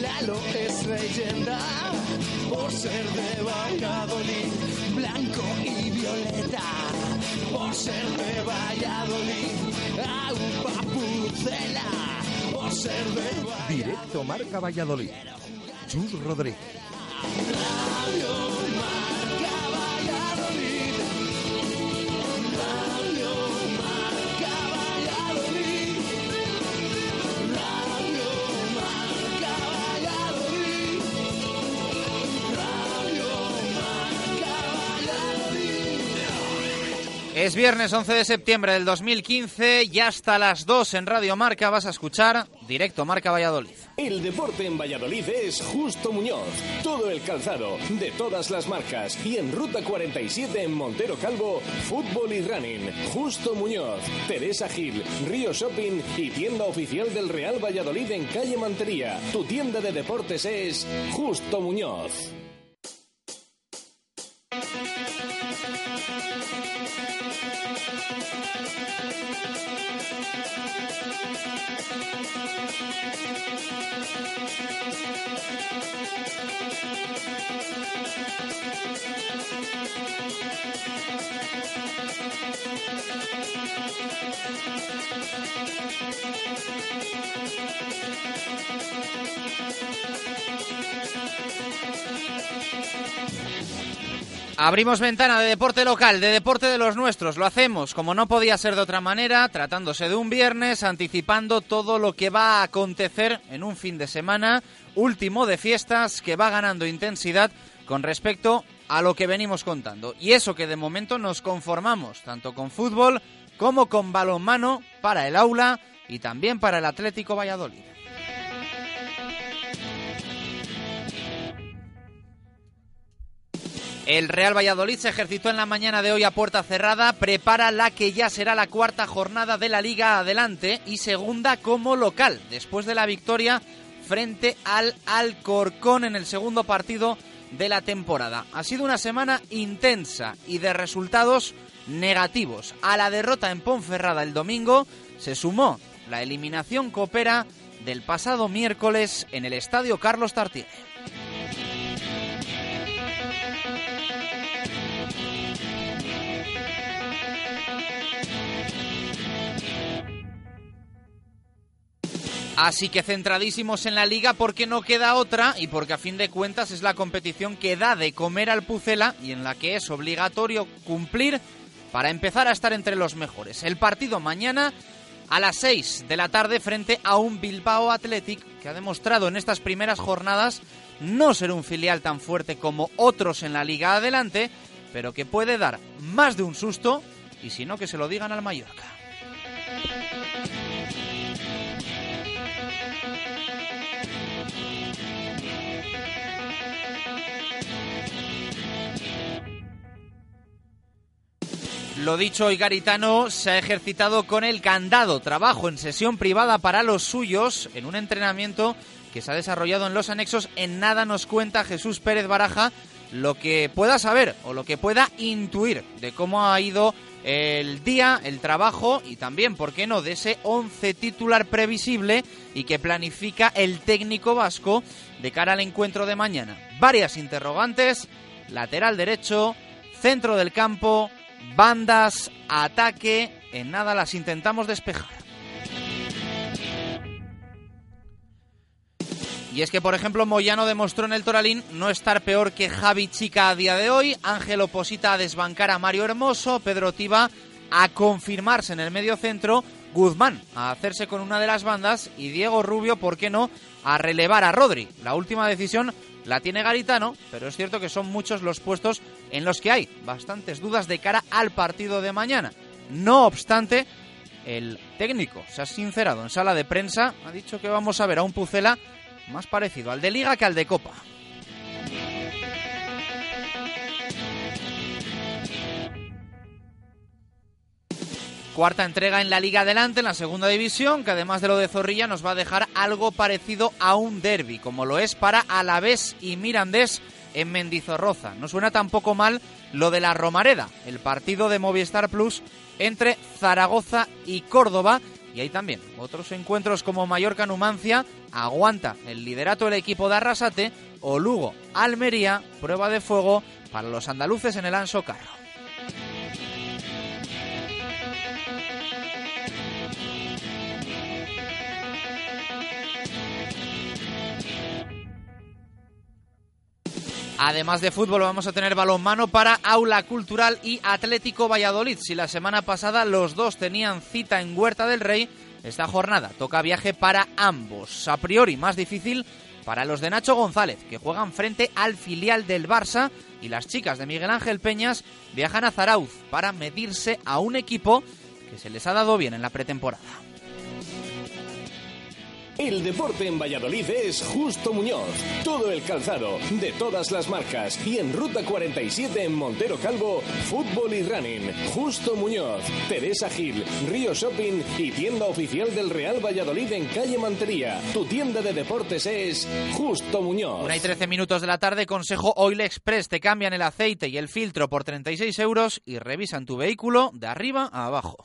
Lalo es leyenda por ser de Valladolid. Blanco y violeta por ser de Valladolid. Aupa Pucela por ser de Valladolid. Directo Marca Valladolid. Chus Rodríguez. Radio Es viernes 11 de septiembre del 2015 y hasta las 2 en Radio Marca vas a escuchar Directo Marca Valladolid. El deporte en Valladolid es Justo Muñoz. Todo el calzado, de todas las marcas. Y en Ruta 47 en Montero Calvo, fútbol y running. Justo Muñoz, Teresa Gil, Río Shopping y tienda oficial del Real Valladolid en calle Mantería. Tu tienda de deportes es Justo Muñoz. Abrimos ventana de deporte local, de deporte de los nuestros. Lo hacemos, como no podía ser de otra manera, tratándose de un viernes, anticipando todo lo que va a acontecer en un fin de semana último de fiestas que va ganando intensidad con respecto a lo que venimos contando. Y eso que de momento nos conformamos, tanto con fútbol como con balonmano para el aula y también para el Atlético Valladolid. El Real Valladolid se ejercitó en la mañana de hoy a puerta cerrada, prepara la que ya será la cuarta jornada de la Liga adelante y segunda como local, después de la victoria frente al Alcorcón en el segundo partido de la temporada. Ha sido una semana intensa y de resultados negativos. A la derrota en Ponferrada el domingo se sumó la eliminación coopera del pasado miércoles en el Estadio Carlos Tartiere. Así que centradísimos en la liga porque no queda otra y porque a fin de cuentas es la competición que da de comer al Pucela y en la que es obligatorio cumplir para empezar a estar entre los mejores. El partido mañana a las 6 de la tarde frente a un Bilbao Athletic que ha demostrado en estas primeras jornadas no ser un filial tan fuerte como otros en la liga adelante, pero que puede dar más de un susto y si no que se lo digan al Mallorca. Lo dicho, hoy Garitano se ha ejercitado con el candado, trabajo en sesión privada para los suyos, en un entrenamiento que se ha desarrollado en los anexos. En nada nos cuenta Jesús Pérez Baraja lo que pueda saber o lo que pueda intuir de cómo ha ido el día, el trabajo y también, ¿por qué no?, de ese 11 titular previsible y que planifica el técnico vasco de cara al encuentro de mañana. Varias interrogantes, lateral derecho, centro del campo, bandas, ataque, en nada las intentamos despejar. Y es que, por ejemplo, Moyano demostró en el Toralín no estar peor que Javi Chica a día de hoy, Ángel Oposita a desbancar a Mario Hermoso, Pedro Tiba a confirmarse en el medio centro, Guzmán a hacerse con una de las bandas y Diego Rubio, ¿por qué no?, a relevar a Rodri. La última decisión la tiene Garitano, pero es cierto que son muchos los puestos en los que hay bastantes dudas de cara al partido de mañana. No obstante, el técnico se ha sincerado en sala de prensa, ha dicho que vamos a ver a un Pucela más parecido al de Liga que al de Copa. Cuarta entrega en la Liga Adelante, en la segunda división, que además de lo de Zorrilla nos va a dejar algo parecido a un derby, como lo es para Alavés y Mirandés en Mendizorroza. No suena tampoco mal lo de la Romareda, el partido de Movistar Plus entre Zaragoza y Córdoba. Y hay también otros encuentros como Mallorca-Numancia, aguanta el liderato del equipo de Arrasate, o Lugo-Almería, prueba de fuego para los andaluces en el Anso Carro. Además de fútbol vamos a tener balonmano para Aula Cultural y Atlético Valladolid. Si la semana pasada los dos tenían cita en Huerta del Rey, esta jornada toca viaje para ambos. A priori más difícil para los de Nacho González, que juegan frente al filial del Barça, y las chicas de Miguel Ángel Peñas viajan a Zarauz para medirse a un equipo que se les ha dado bien en la pretemporada. El deporte en Valladolid es Justo Muñoz. Todo el calzado, de todas las marcas. Y en Ruta 47 en Montero Calvo, fútbol y running. Justo Muñoz, Teresa Gil, Río Shopping y tienda oficial del Real Valladolid en calle Mantería. Tu tienda de deportes es Justo Muñoz. Una y 13 minutos de la tarde, consejo Oil Express. Te cambian el aceite y el filtro por 36 euros y revisan tu vehículo de arriba a abajo.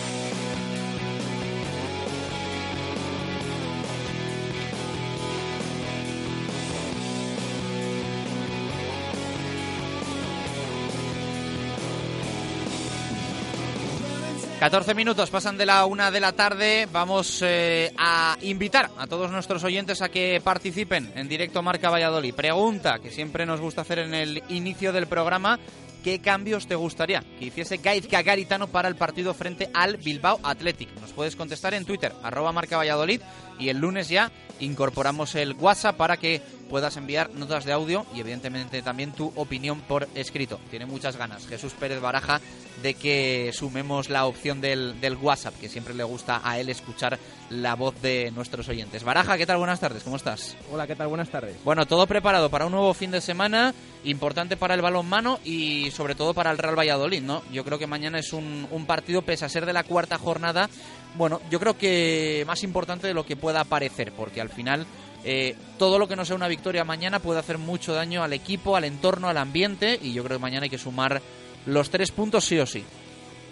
14 minutos pasan de la una de la tarde. Vamos eh, a invitar a todos nuestros oyentes a que participen en directo Marca Valladolid. Pregunta que siempre nos gusta hacer en el inicio del programa. ¿Qué cambios te gustaría que hiciese Gaizka Garitano para el partido frente al Bilbao Athletic? Nos puedes contestar en Twitter, arroba Marca Valladolid, y el lunes ya incorporamos el WhatsApp para que puedas enviar notas de audio y evidentemente también tu opinión por escrito. Tiene muchas ganas Jesús Pérez Baraja de que sumemos la opción del, del, WhatsApp, que siempre le gusta a él escuchar la voz de nuestros oyentes. Baraja, ¿qué tal? Buenas tardes, ¿cómo estás? Hola, ¿qué tal? Buenas tardes. Bueno, todo preparado para un nuevo fin de semana, importante para el balonmano y sobre todo para el Real Valladolid, ¿no? Yo creo que mañana es un, un partido, pese a ser de la cuarta jornada, bueno, yo creo que más importante de lo que pueda parecer, porque al final eh, todo lo que no sea una victoria mañana puede hacer mucho daño al equipo, al entorno, al ambiente y yo creo que mañana hay que sumar los tres puntos sí o sí.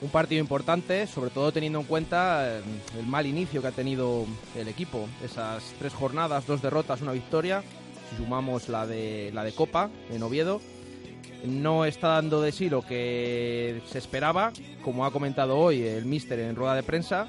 Un partido importante, sobre todo teniendo en cuenta eh, el mal inicio que ha tenido el equipo. Esas tres jornadas, dos derrotas, una victoria. Si sumamos la de, la de Copa en Oviedo, no está dando de sí lo que se esperaba, como ha comentado hoy el míster en rueda de prensa.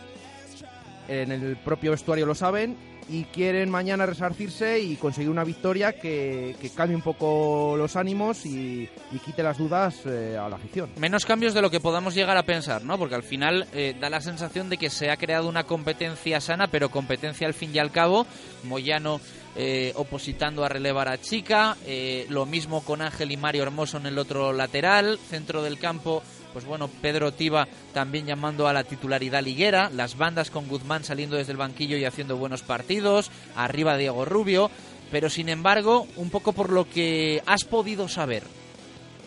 En el propio vestuario lo saben y quieren mañana resarcirse y conseguir una victoria que, cambie un poco los ánimos y, quite las dudas eh, a la afición. Menos cambios de lo que podamos llegar a pensar, ¿no? Porque al final eh, da la sensación de que se ha creado una competencia sana, pero competencia al fin y al cabo. Moyano eh, opositando a relevar a Chica, lo mismo con Ángel y Mario Hermoso en el otro lateral, centro del campo pues bueno, Pedro Tiba también llamando a la titularidad liguera, las bandas con Guzmán saliendo desde el banquillo y haciendo buenos partidos, arriba Diego Rubio, pero sin embargo, un poco por lo que has podido saber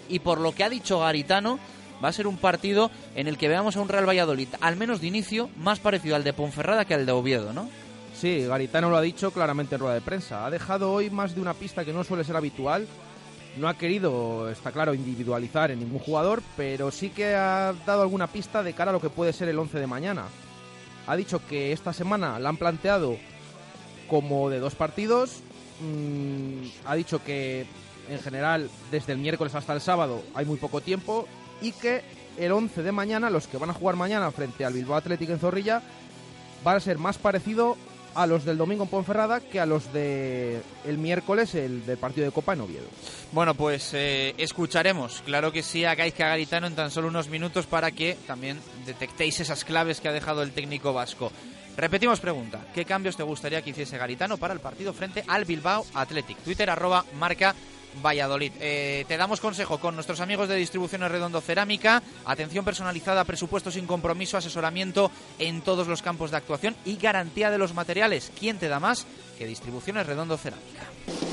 y por lo que ha dicho Garitano, va a ser un partido en el que veamos a un Real Valladolid, al menos de inicio, más parecido al de Ponferrada que al de Oviedo, ¿no? Sí, Garitano lo ha dicho claramente en rueda de prensa. Ha dejado hoy más de una pista que no suele ser habitual. No ha querido, está claro, individualizar en ningún jugador, pero sí que ha dado alguna pista de cara a lo que puede ser el 11 de mañana. Ha dicho que esta semana la han planteado como de dos partidos. Mm, ha dicho que en general desde el miércoles hasta el sábado hay muy poco tiempo y que el 11 de mañana, los que van a jugar mañana frente al Bilbao Athletic en Zorrilla, van a ser más parecido a los del domingo en Ponferrada que a los de el miércoles el del partido de Copa en Oviedo. Bueno, pues eh, escucharemos, claro que sí, a Garitano en tan solo unos minutos para que también detectéis esas claves que ha dejado el técnico vasco. Repetimos pregunta, ¿qué cambios te gustaría que hiciese Garitano para el partido frente al Bilbao Athletic? Twitter arroba marca Valladolid. Eh, te damos consejo con nuestros amigos de Distribuciones Redondo Cerámica, atención personalizada, presupuesto sin compromiso, asesoramiento en todos los campos de actuación y garantía de los materiales. ¿Quién te da más que Distribuciones Redondo Cerámica?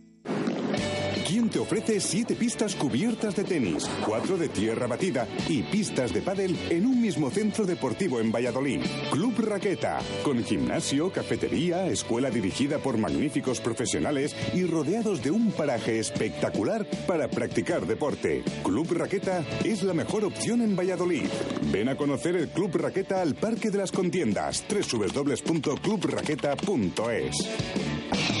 ¿Quién te ofrece siete pistas cubiertas de tenis, cuatro de tierra batida y pistas de pádel en un mismo centro deportivo en Valladolid? Club Raqueta, con gimnasio, cafetería, escuela dirigida por magníficos profesionales y rodeados de un paraje espectacular para practicar deporte. Club Raqueta es la mejor opción en Valladolid. Ven a conocer el Club Raqueta al Parque de las Contiendas, www.clubraqueta.es.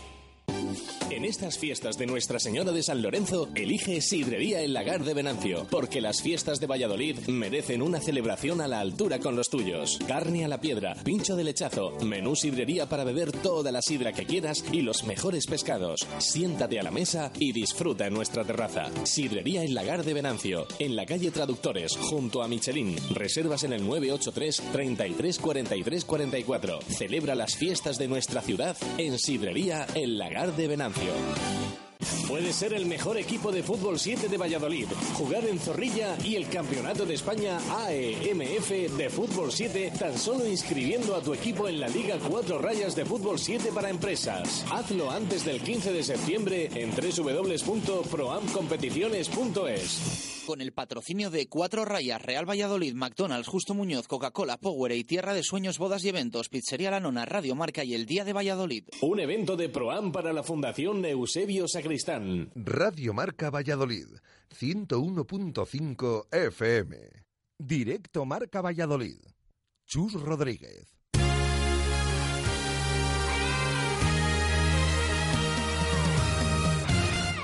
En estas fiestas de Nuestra Señora de San Lorenzo, elige Sidrería El Lagar de Venancio, porque las fiestas de Valladolid merecen una celebración a la altura con los tuyos. Carne a la piedra, pincho de lechazo, menú sidrería para beber toda la sidra que quieras y los mejores pescados. Siéntate a la mesa y disfruta en nuestra terraza. Sidrería El Lagar de Venancio, en la calle Traductores, junto a Michelin. Reservas en el 983 33 43 44. Celebra las fiestas de nuestra ciudad en Sidrería El Lagar de Venancio. Puede ser el mejor equipo de fútbol 7 de Valladolid, jugar en Zorrilla y el Campeonato de España AEMF de Fútbol 7 tan solo inscribiendo a tu equipo en la Liga 4 Rayas de Fútbol 7 para empresas. Hazlo antes del 15 de septiembre en www.proamcompeticiones.es. Con el patrocinio de Cuatro Rayas, Real Valladolid, McDonald's, Justo Muñoz, Coca-Cola, Power y Tierra de Sueños, Bodas y Eventos, Pizzería La Nona, Radio Marca y el Día de Valladolid. Un evento de Proam para la Fundación Eusebio Sacristán. Radio Marca Valladolid, 101.5 FM. Directo Marca Valladolid. Chus Rodríguez.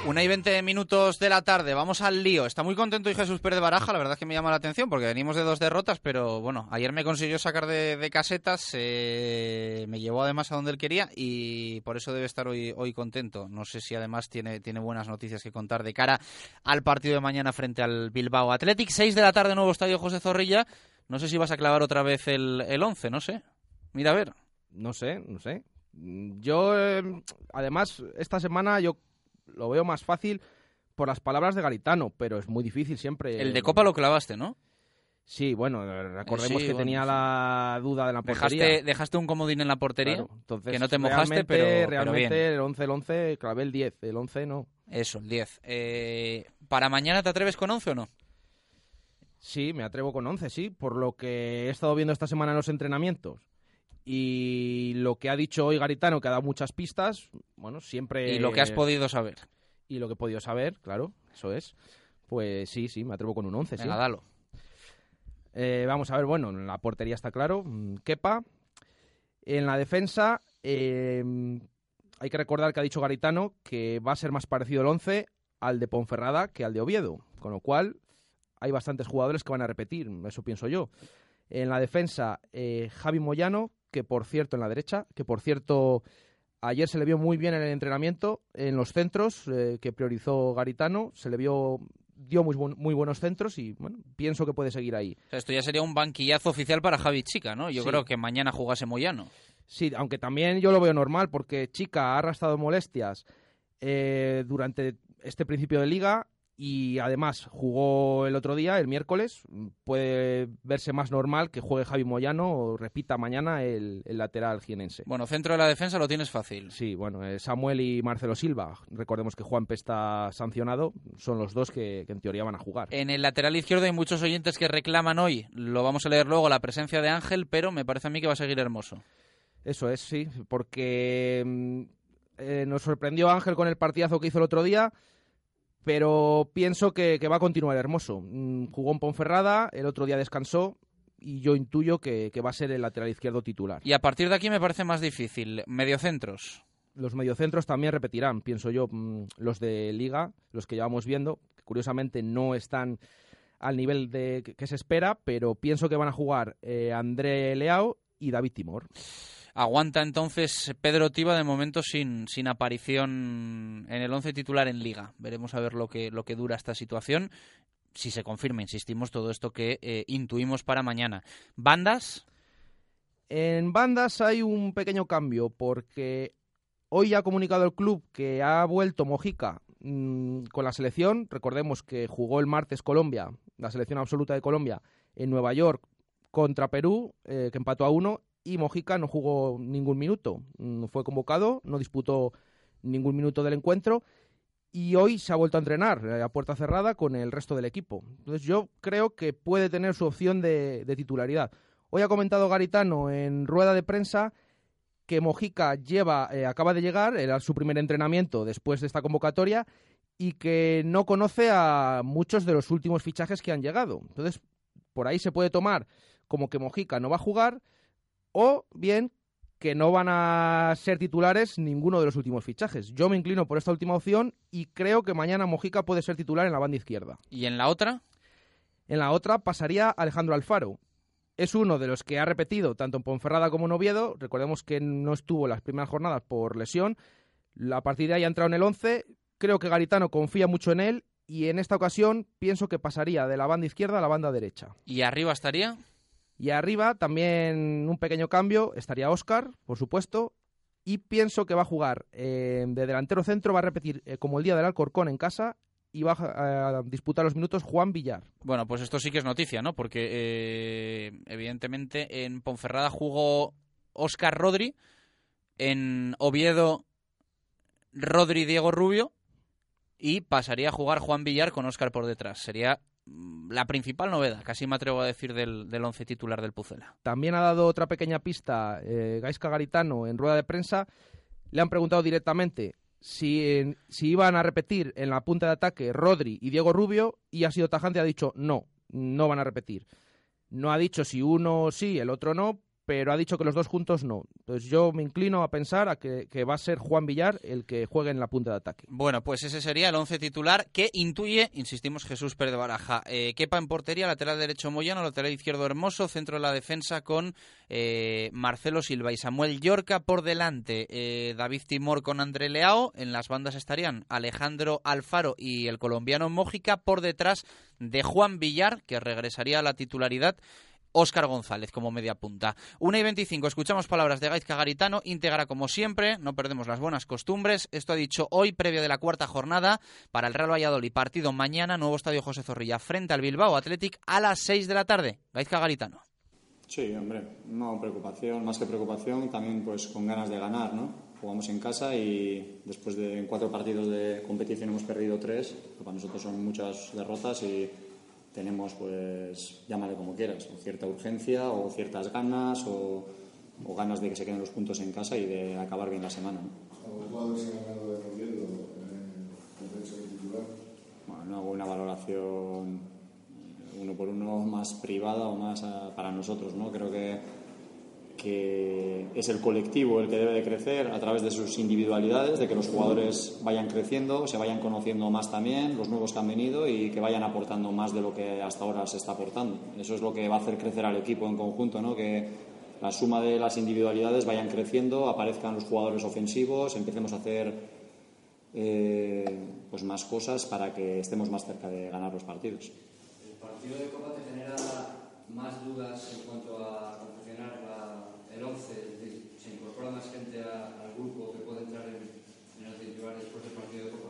Una y 20 minutos de la tarde, vamos al lío. Está muy contento y Jesús Pérez Baraja, la verdad es que me llama la atención porque venimos de dos derrotas, pero bueno, ayer me consiguió sacar de, casetas, eh, me llevó además a donde él quería y por eso debe estar hoy, hoy contento. No sé si además tiene, tiene buenas noticias que contar de cara al partido de mañana frente al Bilbao Athletic. 6 de la tarde, nuevo estadio José Zorrilla. No sé si vas a clavar otra vez el, el 11, no sé. Mira a ver. No sé, no sé. Yo, eh, además, esta semana yo lo veo más fácil por las palabras de Garitano, pero es muy difícil siempre. El de Copa lo clavaste, ¿no? Sí, bueno, recordemos sí, que bueno, tenía sí. la duda de la portería. Dejaste, dejaste un comodín en la portería, Claro, entonces, que no te mojaste, pero, pero realmente bien. el 11, el 11, clavé el 10, el 11 no. Eso, el 10. Eh, ¿Para mañana te atreves con 11 o no? Sí, me atrevo con 11, sí, por lo que he estado viendo esta semana en los entrenamientos. Y lo que ha dicho hoy Garitano, que ha dado muchas pistas, bueno, siempre... Y lo que has podido saber. Y lo que he podido saber, claro, eso es. Pues sí, sí, me atrevo con un 11, sí. Venga, dalo. Eh, vamos a ver, bueno, en la portería está claro, mm, Kepa. En la defensa, eh, hay que recordar que ha dicho Garitano que va a ser más parecido el 11 al de Ponferrada que al de Oviedo, con lo cual hay bastantes jugadores que van a repetir, eso pienso yo. En la defensa, eh, Javi Moyano, que por cierto en la derecha, que por cierto ayer se le vio muy bien en el entrenamiento, en los centros eh, que priorizó Garitano, se le vio dio muy, buen- muy buenos centros y bueno, pienso que puede seguir ahí. O sea, esto ya sería un banquillazo oficial para Javi Chica, ¿no? Yo Sí. creo que mañana jugase Moyano. Sí, aunque también yo lo veo normal porque Chica ha arrastrado molestias eh, durante este principio de liga y además jugó el otro día, el miércoles. Puede verse más normal que juegue Javi Moyano o repita mañana el, el lateral jienense. Bueno, centro de la defensa lo tienes fácil. Sí, bueno, eh, Samuel y Marcelo Silva. Recordemos que Juanpe está sancionado. Son los dos que, que en teoría van a jugar. En el lateral izquierdo hay muchos oyentes que reclaman hoy, lo vamos a leer luego, la presencia de Ángel, pero me parece a mí que va a seguir hermoso. Eso es, sí, porque mm, eh, nos sorprendió Ángel con el partidazo que hizo el otro día, pero pienso que, que va a continuar hermoso. Mm, jugó en Ponferrada, el otro día descansó y yo intuyo que, que va a ser el lateral izquierdo titular. Y a partir de aquí me parece más difícil. Mediocentros. Los mediocentros también repetirán, pienso yo, mm, los de Liga, los que llevamos viendo, que curiosamente no están al nivel de, que, que se espera, pero pienso que van a jugar eh, André Leao y David Timor. Aguanta entonces Pedro Tiba de momento sin, sin aparición en el once titular en Liga. Veremos a ver lo que, lo que dura esta situación. Si se confirma, insistimos, todo esto que eh, intuimos para mañana. ¿Bandas? En bandas hay un pequeño cambio porque hoy ha comunicado el club que ha vuelto Mojica mm, con la selección. Recordemos que jugó el martes Colombia, la selección absoluta de Colombia, en Nueva York contra Perú, eh, que empató a uno, y Mojica no jugó ningún minuto. Mm, Fue convocado, no disputó ningún minuto del encuentro y hoy se ha vuelto a entrenar eh, a puerta cerrada con el resto del equipo. Entonces yo creo que puede tener su opción de, de titularidad. Hoy ha comentado Garitano en rueda de prensa que Mojica lleva, eh, acaba de llegar, era su primer entrenamiento después de esta convocatoria y que no conoce a muchos de los últimos fichajes que han llegado. Entonces, por ahí se puede tomar como que Mojica no va a jugar o bien que no van a ser titulares ninguno de los últimos fichajes. Yo me inclino por esta última opción y creo que mañana Mojica puede ser titular en la banda izquierda. ¿Y en la otra? En la otra pasaría Alejandro Alfaro. Es uno de los que ha repetido tanto en Ponferrada como en Oviedo. Recordemos que no estuvo las primeras jornadas por lesión. A partir de ahí ha entrado en el 11. Creo que Garitano confía mucho en él y en esta ocasión pienso que pasaría de la banda izquierda a la banda derecha. ¿Y arriba estaría? Y arriba también un pequeño cambio, estaría Oscar, por supuesto, y pienso que va a jugar eh, de delantero centro, va a repetir eh, como el día del Alcorcón en casa y va a, disputar los minutos Juan Villar. Bueno, pues esto sí que es noticia, ¿no? Porque eh, evidentemente en Ponferrada jugó Oscar Rodri, en Oviedo Rodri Diego Rubio y pasaría a jugar Juan Villar con Oscar por detrás. Sería la principal novedad, casi me atrevo a decir, del, del once titular del Pucela. También ha dado otra pequeña pista eh, Gaisca Garitano en rueda de prensa. Le han preguntado directamente si, si iban a repetir en la punta de ataque Rodri y Diego Rubio y ha sido tajante, ha dicho no, no van a repetir. No ha dicho si uno sí, el otro no, pero ha dicho que los dos juntos no. Entonces yo me inclino a pensar a que, va a ser Juan Villar el que juegue en la punta de ataque. Bueno, pues ese sería el once titular que intuye, insistimos, Jesús Pérez de Baraja. Eh, Kepa en portería, lateral derecho Moyano, lateral izquierdo Hermoso, centro de la defensa con eh, Marcelo Silva y Samuel Yorca por delante. eh, David Timor con André Leao. En las bandas estarían Alejandro Alfaro y el colombiano Mójica por detrás de Juan Villar, que regresaría a la titularidad Óscar González como media punta. 1 y 25, escuchamos palabras de Gaizka Garitano, íntegra como siempre, no perdemos las buenas costumbres. Esto ha dicho hoy, previo de la cuarta jornada, para el Real Valladolid. Partido mañana, nuevo estadio José Zorrilla, frente al Bilbao Athletic a las 6 de la tarde. Gaizka Garitano. Sí, hombre, no preocupación, más que preocupación, también pues con ganas de ganar, ¿no? Jugamos en casa y después de cuatro partidos de competición hemos perdido tres, que para nosotros son muchas derrotas y tenemos, pues, llámale como quieras, cierta urgencia o ciertas ganas o, ganas de que se queden los puntos en casa y de acabar bien la semana. ¿no? Bueno, no hago una valoración uno por uno más privada o más para nosotros, ¿no? Creo que que es el colectivo el que debe de crecer a través de sus individualidades, de que los jugadores vayan creciendo, se vayan conociendo más también, los nuevos que han venido y que vayan aportando más de lo que hasta ahora se está aportando. Eso es lo que va a hacer crecer al equipo en conjunto, ¿no? que la suma de las individualidades vayan creciendo, aparezcan los jugadores ofensivos, empecemos a hacer eh, pues más cosas para que estemos más cerca de ganar los partidos. ¿El partido de Copa te genera más dudas en cuanto a se incorpora más gente a, al grupo que puede entrar en, en el titular después del partido de Copa?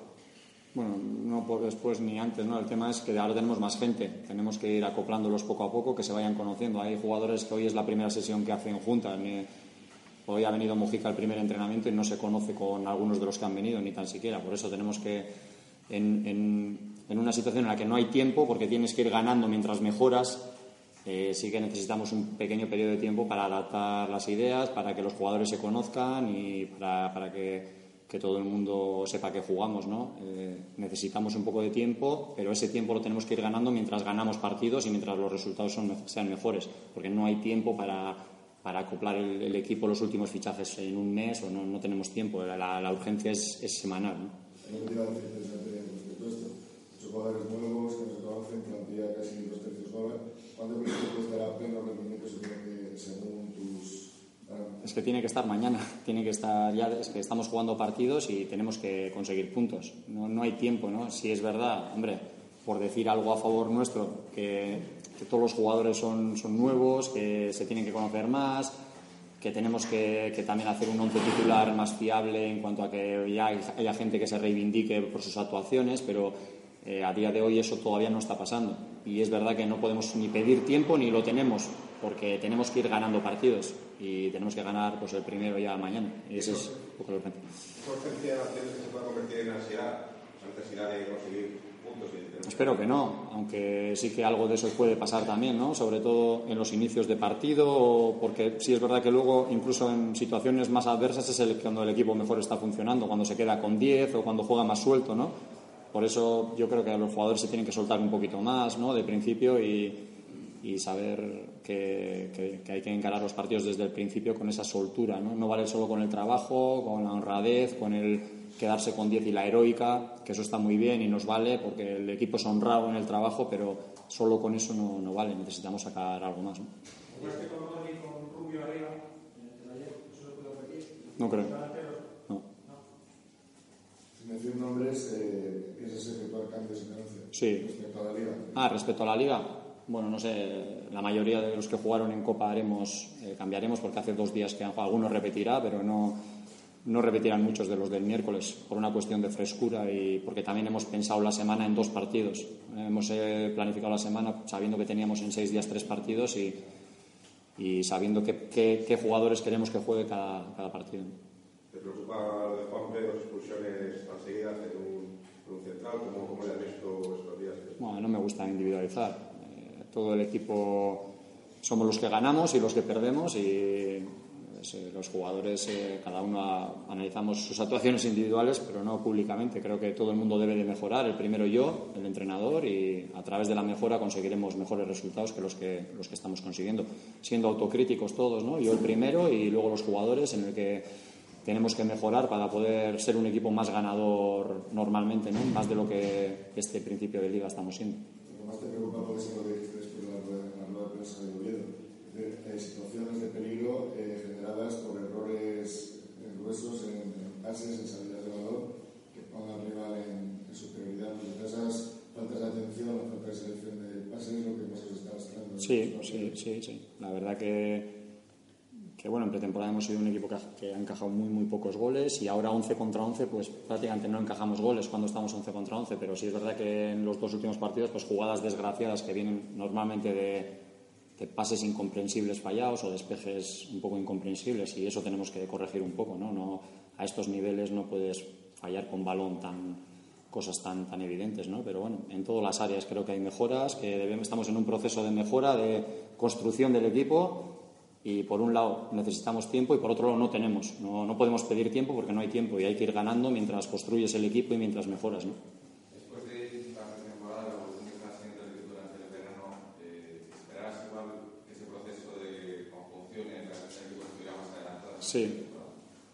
Bueno, no por después ni antes, ¿no? El tema es que ahora tenemos más gente. Tenemos que ir acoplándolos poco a poco, que se vayan conociendo. Hay jugadores que hoy es la primera sesión que hacen juntas. Hoy ha venido Mujica al primer entrenamiento y no se conoce con algunos de los que han venido, ni tan siquiera. Por eso tenemos que, en, en, en una situación en la que no hay tiempo, porque tienes que ir ganando mientras mejoras, eh, sí que necesitamos un pequeño periodo de tiempo para adaptar las ideas, para que los jugadores se conozcan y para, que, todo el mundo sepa que jugamos. ¿no? Eh, necesitamos un poco de tiempo, pero ese tiempo lo tenemos que ir ganando mientras ganamos partidos y mientras los resultados son, sean mejores, porque no hay tiempo para, para acoplar el, equipo los últimos fichajes en un mes o no, no tenemos tiempo. La, la urgencia es, es semanal. ¿no? jugadores nuevos que nos casi ¿Cuándo crees que estará pleno rendimiento que según tus es que tiene que estar mañana, tiene que estar ya, es que estamos jugando partidos y tenemos que conseguir puntos. No, no hay tiempo, ¿no? Si es verdad, hombre, por decir algo a favor nuestro, que, que, todos los jugadores son, son nuevos, que se tienen que conocer más, que tenemos que, que también hacer un once titular más fiable en cuanto a que ya haya gente que se reivindique por sus actuaciones, pero eh, a día de hoy eso todavía no está pasando. Y es verdad que no podemos ni pedir tiempo ni lo tenemos, porque tenemos que ir ganando partidos y tenemos que ganar pues, el primero ya mañana. Y eso es un poco lo que urgencia que se pueda convertir en ansiedad? necesidad de conseguir puntos. Espero que no, aunque sí que algo de eso puede pasar también, ¿no? sobre todo en los inicios de partido, porque sí es verdad que luego, incluso en situaciones más adversas, es el, cuando el equipo mejor está funcionando, cuando se queda con 10 o cuando juega más suelto. ¿no? Por eso yo creo que los jugadores se tienen que soltar un poquito más ¿no? de principio y, saber que, hay que encarar los partidos desde el principio con esa soltura. ¿no? no vale solo con el trabajo, con la honradez, con el quedarse con 10 y la heroica, que eso está muy bien y nos vale porque el equipo es honrado en el trabajo, pero solo con eso no, no vale, necesitamos sacar algo más. ¿no? No creo. Decir nombres, eh, cambios sí. respecto a la liga? Ah, respecto a la liga. Bueno, no sé, la mayoría de los que jugaron en Copa haremos, eh, cambiaremos porque hace dos días que han jugado. Algunos repetirá, pero no, no repetirán muchos de los del miércoles por una cuestión de frescura y porque también hemos pensado la semana en dos partidos. Hemos eh, planificado la semana sabiendo que teníamos en seis días tres partidos y, y sabiendo qué, qué, jugadores queremos que juegue cada, cada partido. ¿Te preocupa lo de Juan Pedro, expulsiones tan seguidas bueno, no me gusta individualizar. Eh, todo el equipo somos los que ganamos y los que perdemos y pues, eh, los jugadores, eh, cada uno analizamos sus actuaciones individuales, pero no públicamente. Creo que todo el mundo debe de mejorar, el primero yo, el entrenador, y a través de la mejora conseguiremos mejores resultados que los que, los que estamos consiguiendo. Siendo autocríticos todos, ¿no? Yo el primero y luego los jugadores en el que tenemos que mejorar para poder ser un equipo más ganador normalmente, ¿no? más de lo que este principio de liga estamos siendo. Más te preocupa ser lo que de la rueda de prensa de Oviedo, situaciones de peligro eh, generadas por errores gruesos en, pases, en salidas de balón, que pongan al rival en, superioridad. Esas faltas de atención, la falta de selección de pases, lo que más os está Sí, sí, sí, sí. La verdad que, bueno, en pretemporada hemos sido un equipo que ha, encajado muy, muy pocos goles y ahora 11 contra 11, pues prácticamente no encajamos goles cuando estamos 11 contra 11, pero sí es verdad que en los dos últimos partidos, pues jugadas desgraciadas que vienen normalmente de, pases incomprensibles fallados o despejes un poco incomprensibles y eso tenemos que corregir un poco, ¿no? no a estos niveles no puedes fallar con balón tan cosas tan, tan evidentes, ¿no? Pero bueno, en todas las áreas creo que hay mejoras, que estamos en un proceso de mejora, de construcción del equipo y por un lado necesitamos tiempo y por otro lado no tenemos. No, no podemos pedir tiempo porque no hay tiempo y hay que ir ganando mientras construyes el equipo y mientras mejoras, ¿no? Después de esta temporada, la evolución que estás haciendo el equipo durante el verano, ¿esperabas igual que ese proceso de conjunción en el equipo estuviera más adelantado? Sí,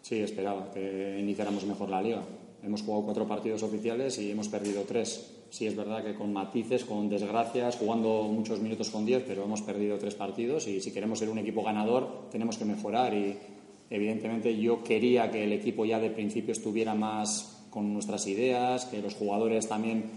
sí, esperaba que iniciáramos mejor la liga. Hemos jugado cuatro partidos oficiales y hemos perdido tres. Sí, es verdad que con matices, con desgracias, jugando muchos minutos con diez, pero hemos perdido tres partidos y si queremos ser un equipo ganador tenemos que mejorar y evidentemente yo quería que el equipo ya de principio estuviera más con nuestras ideas, que los jugadores también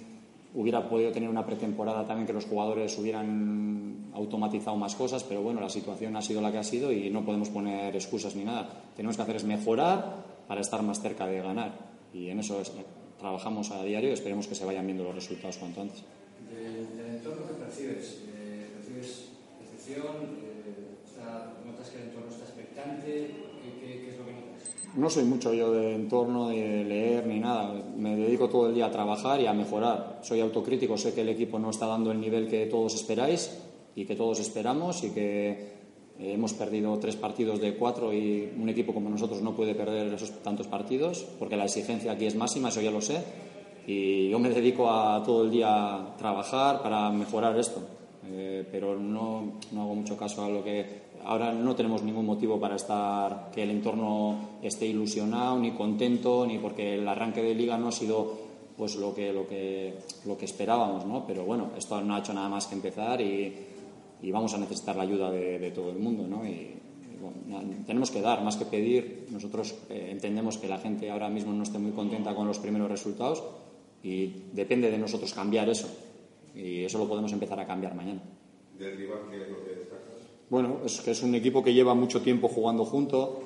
hubiera podido tener una pretemporada también que los jugadores hubieran automatizado más cosas, pero bueno, la situación ha sido la que ha sido y no podemos poner excusas ni nada. Tenemos que hacer es mejorar para estar más cerca de ganar y en eso es- trabajamos a diario y esperemos que se vayan viendo los resultados cuanto antes. Del, del entorno que percibes, eh, ¿percibes decepción? Eh, está- ¿Notas que el entorno está expectante? ¿Qué, qué- qué es lo que notas? No soy mucho yo de entorno, de leer ni nada. Me dedico todo el día a trabajar y a mejorar. Soy autocrítico, sé que el equipo no está dando el nivel que todos esperáis y que todos esperamos y que hemos perdido tres partidos de cuatro y un equipo como nosotros no puede perder esos tantos partidos porque la exigencia aquí es máxima, eso ya lo sé. Y yo me dedico a todo el día trabajar para mejorar esto. Eh, pero no, no hago mucho caso a lo que ahora no tenemos ningún motivo para estar que el entorno esté ilusionado ni contento ni porque el arranque de liga no ha sido pues lo que lo que lo que esperábamos no pero bueno esto no ha hecho nada más que empezar y, y vamos a necesitar la ayuda de, de todo el mundo no y, bueno, tenemos que dar más que pedir. Nosotros eh, entendemos que la gente ahora mismo no esté muy contenta con los primeros resultados y depende de nosotros cambiar eso. Y eso lo podemos empezar a cambiar mañana. Del rival, ¿qué es lo que destacas? bueno, es que es un equipo que lleva mucho tiempo jugando junto,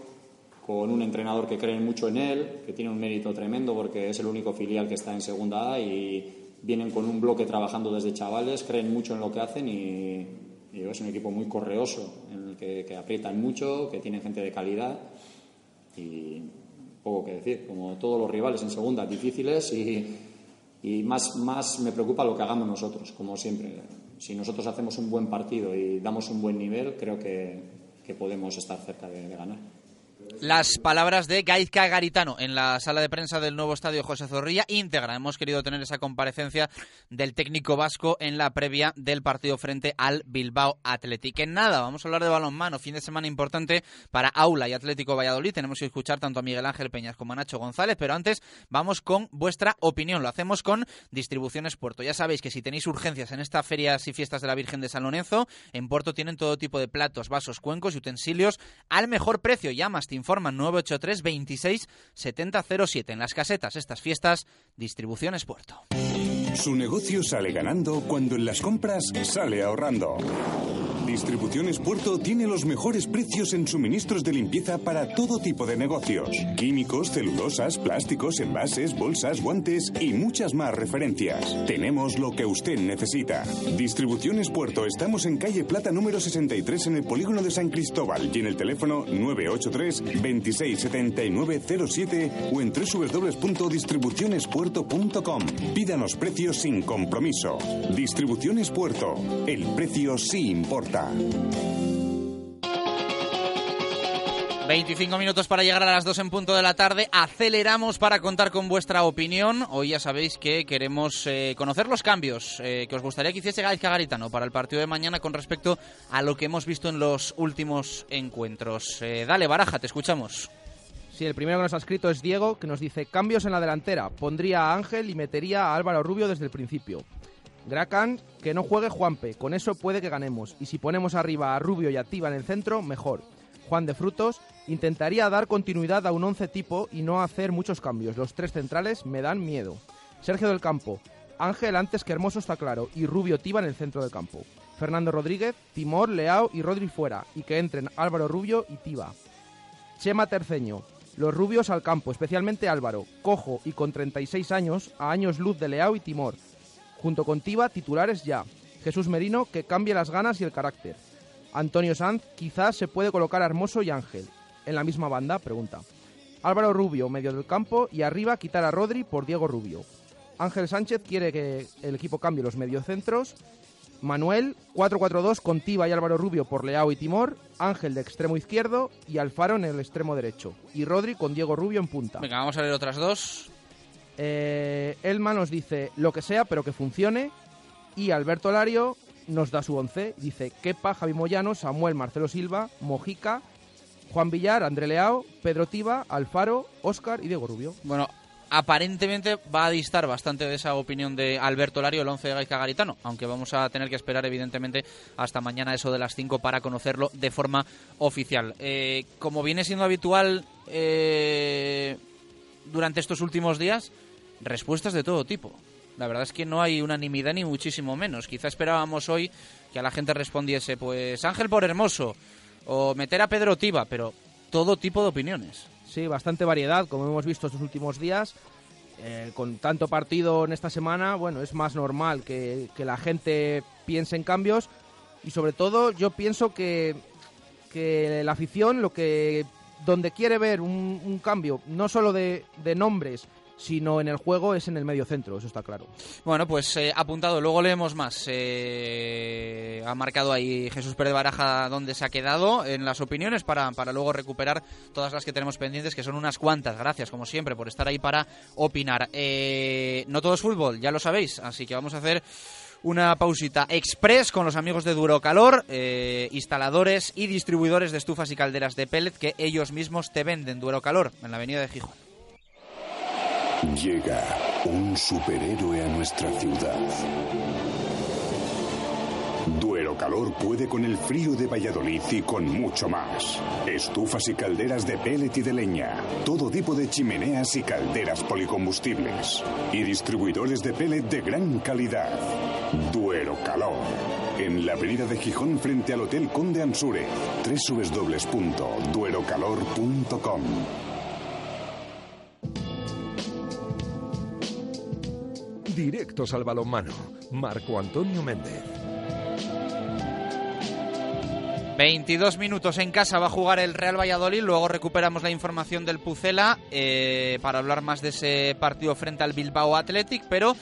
con un entrenador que cree mucho en él, que tiene un mérito tremendo porque es el único filial que está en Segunda A y vienen con un bloque trabajando desde chavales, creen mucho en lo que hacen y es un equipo muy correoso, en el que, aprietan mucho, que tienen gente de calidad y poco que decir, como todos los rivales en Segunda, difíciles y, más, más me preocupa lo que hagamos nosotros, como siempre. Si nosotros hacemos un buen partido y damos un buen nivel, creo que, podemos estar cerca de ganar. Las palabras de Gaizka Garitano en la sala de prensa del nuevo estadio José Zorrilla íntegra. Hemos querido tener esa comparecencia del técnico vasco en la previa del partido frente al Bilbao Athletic. En nada, vamos a hablar de balonmano. Fin de semana importante para Aula y Atlético Valladolid. Tenemos que escuchar tanto a Miguel Ángel Peñas como a Nacho González, pero antes vamos con vuestra opinión. Lo hacemos con Distribuciones Puerto. Ya sabéis que si tenéis urgencias en estas ferias y fiestas de la Virgen de San Lorenzo, en Puerto tienen todo tipo de platos, vasos, cuencos y utensilios al mejor precio. Llamas, te informan 983 26 70 07. En las casetas, estas fiestas, Distribuciones Puerto. Su negocio sale ganando cuando en las compras sale ahorrando. Distribuciones Puerto tiene los mejores precios en suministros de limpieza para todo tipo de negocios. Químicos, celulosas, plásticos, envases, bolsas, guantes y muchas más referencias. Tenemos lo que usted necesita. Distribuciones Puerto. Estamos en calle Plata número 63 en el polígono de San Cristóbal y en el teléfono 983 267907 o en www.distribucionespuerto.com. Pídanos precios sin compromiso. Distribuciones Puerto. El precio sí importa. 25 minutos para llegar a las 2 en punto de la tarde. Aceleramos para contar con vuestra opinión. Hoy ya sabéis que queremos eh, conocer los cambios eh, que os gustaría que hiciese Gaizka Garitano para el partido de mañana con respecto a lo que hemos visto en los últimos encuentros. Eh, dale, Baraja, te escuchamos. Sí, el primero que nos ha escrito es Diego, que nos dice cambios en la delantera. Pondría a Ángel y metería a Álvaro Rubio desde el principio. Gracan, que no juegue Juanpe, con eso puede que ganemos. Y si ponemos arriba a Rubio y a Tiba en el centro, mejor. Juan de Frutos, intentaría dar continuidad a un once tipo y no hacer muchos cambios. Los tres centrales me dan miedo. Sergio del Campo, Ángel antes que Hermoso está claro, y Rubio Tiba en el centro del campo. Fernando Rodríguez, Timor, Leao y Rodri fuera, y que entren Álvaro Rubio y Tiba. Chema Terceño, los rubios al campo, especialmente Álvaro, cojo y con 36 años, a años luz de Leao y Timor. Junto con Tiba, titulares ya. Jesús Merino, que cambie las ganas y el carácter. Antonio Sanz, quizás se puede colocar a Hermoso y Ángel. ¿En la misma banda? Pregunta. Álvaro Rubio, medio del campo, y arriba quitar a Rodri por Diego Rubio. Ángel Sánchez quiere que el equipo cambie los mediocentros. Manuel, 4-4-2 con Tiba y Álvaro Rubio por Leao y Timor. Ángel de extremo izquierdo y Alfaro en el extremo derecho. Y Rodri con Diego Rubio en punta. Venga, vamos a ver otras dos. Eh, Elma nos dice lo que sea, pero que funcione. Y Alberto Lario nos da su once. Dice Kepa, Javi Moyano, Samuel, Marcelo Silva, Mojica, Juan Villar, André Leao, Pedro Tiba, Alfaro, Óscar y Diego Rubio. Bueno, aparentemente va a distar bastante de esa opinión de Alberto Lario, el 11 de Gaizka Garitano, aunque vamos a tener que esperar evidentemente hasta mañana eso de las 5 para conocerlo de forma oficial. Eh, como viene siendo habitual eh, durante estos últimos días, respuestas de todo tipo. La verdad es que no hay unanimidad ni muchísimo menos. Quizá esperábamos hoy que a la gente respondiese pues Ángel por Hermoso o meter a Pedro Tiba, pero todo tipo de opiniones. Sí, bastante variedad, como hemos visto estos últimos días. Eh, con tanto partido en esta semana, bueno, es más normal que, que, la gente piense en cambios y sobre todo yo pienso que, que la afición lo que donde quiere ver un, cambio, no solo de, nombres, sino en el juego es en el medio centro, eso está claro. Bueno, pues eh, apuntado, luego leemos más. Eh, ha marcado ahí Jesús Pérez Baraja dónde se ha quedado en las opiniones para, para luego recuperar todas las que tenemos pendientes, que son unas cuantas. Gracias, como siempre, por estar ahí para opinar. Eh, no todo es fútbol, ya lo sabéis, así que vamos a hacer una pausita express con los amigos de Duro Calor, eh, instaladores y distribuidores de estufas y calderas de pellet que ellos mismos te venden Duro Calor en la avenida de Gijón. Llega un superhéroe a nuestra ciudad. Duero Calor puede con el frío de Valladolid y con mucho más. Estufas y calderas de pellet y de leña. Todo tipo de chimeneas y calderas policombustibles. Y distribuidores de pellet de gran calidad. Duero Calor. En la avenida de Gijón frente al Hotel Conde Ansure. www.duerocalor.com Directos al balonmano. Marco Antonio Méndez. 22 minutos en casa va a jugar el Real Valladolid, luego recuperamos la información del Pucela eh, para hablar más de ese partido frente al Bilbao Athletic, pero